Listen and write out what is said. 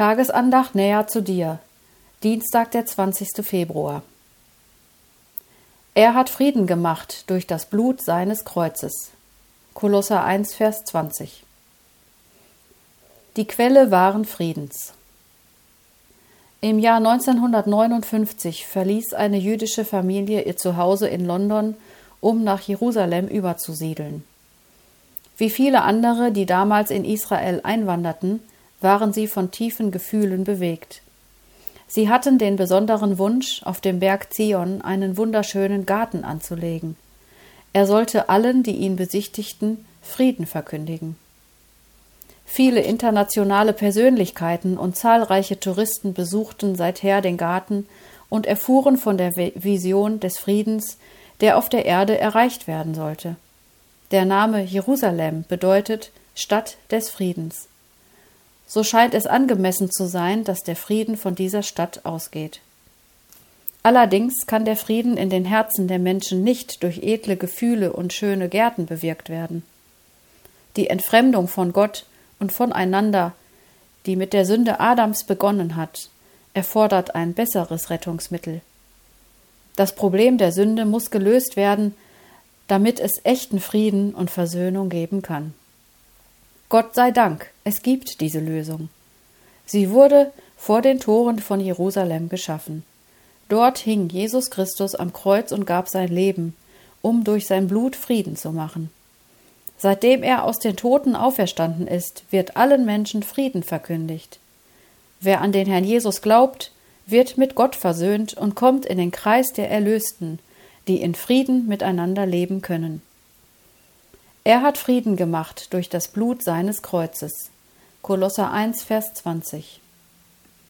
Tagesandacht näher zu dir. Dienstag, der 20. Februar. Er hat Frieden gemacht durch das Blut seines Kreuzes. Kolosser 1, Vers 20. Die Quelle wahren Friedens. Im Jahr 1959 verließ eine jüdische Familie ihr Zuhause in London, um nach Jerusalem überzusiedeln. Wie viele andere, die damals in Israel einwanderten, waren sie von tiefen Gefühlen bewegt. Sie hatten den besonderen Wunsch, auf dem Berg Zion einen wunderschönen Garten anzulegen. Er sollte allen, die ihn besichtigten, Frieden verkündigen. Viele internationale Persönlichkeiten und zahlreiche Touristen besuchten seither den Garten und erfuhren von der Vision des Friedens, der auf der Erde erreicht werden sollte. Der Name Jerusalem bedeutet Stadt des Friedens so scheint es angemessen zu sein, dass der Frieden von dieser Stadt ausgeht. Allerdings kann der Frieden in den Herzen der Menschen nicht durch edle Gefühle und schöne Gärten bewirkt werden. Die Entfremdung von Gott und voneinander, die mit der Sünde Adams begonnen hat, erfordert ein besseres Rettungsmittel. Das Problem der Sünde muss gelöst werden, damit es echten Frieden und Versöhnung geben kann. Gott sei Dank, es gibt diese Lösung. Sie wurde vor den Toren von Jerusalem geschaffen. Dort hing Jesus Christus am Kreuz und gab sein Leben, um durch sein Blut Frieden zu machen. Seitdem er aus den Toten auferstanden ist, wird allen Menschen Frieden verkündigt. Wer an den Herrn Jesus glaubt, wird mit Gott versöhnt und kommt in den Kreis der Erlösten, die in Frieden miteinander leben können. Er hat Frieden gemacht durch das Blut seines Kreuzes. Kolosser 1, Vers 20.